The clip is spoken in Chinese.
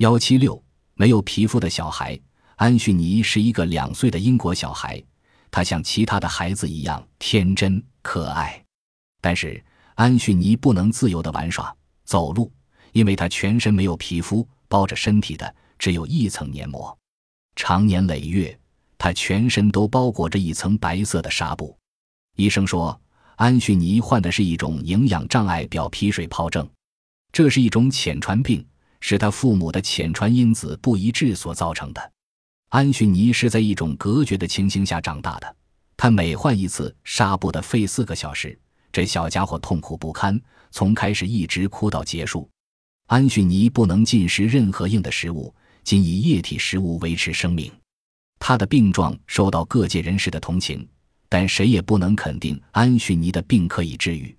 幺七六没有皮肤的小孩，安绪尼是一个两岁的英国小孩，他像其他的孩子一样天真可爱，但是安绪尼不能自由的玩耍、走路，因为他全身没有皮肤，包着身体的只有一层黏膜，长年累月，他全身都包裹着一层白色的纱布。医生说，安绪尼患的是一种营养障碍表皮水疱症，这是一种潜传病，是他父母的潜传因子不一致所造成的。安绪尼是在一种隔绝的情形下长大的，他每换一次纱布的费四个小时，这小家伙痛苦不堪，从开始一直哭到结束。安绪尼不能进食任何硬的食物，仅以液体食物维持生命。他的病状受到各界人士的同情。但谁也不能肯定安绪尼的病可以治愈。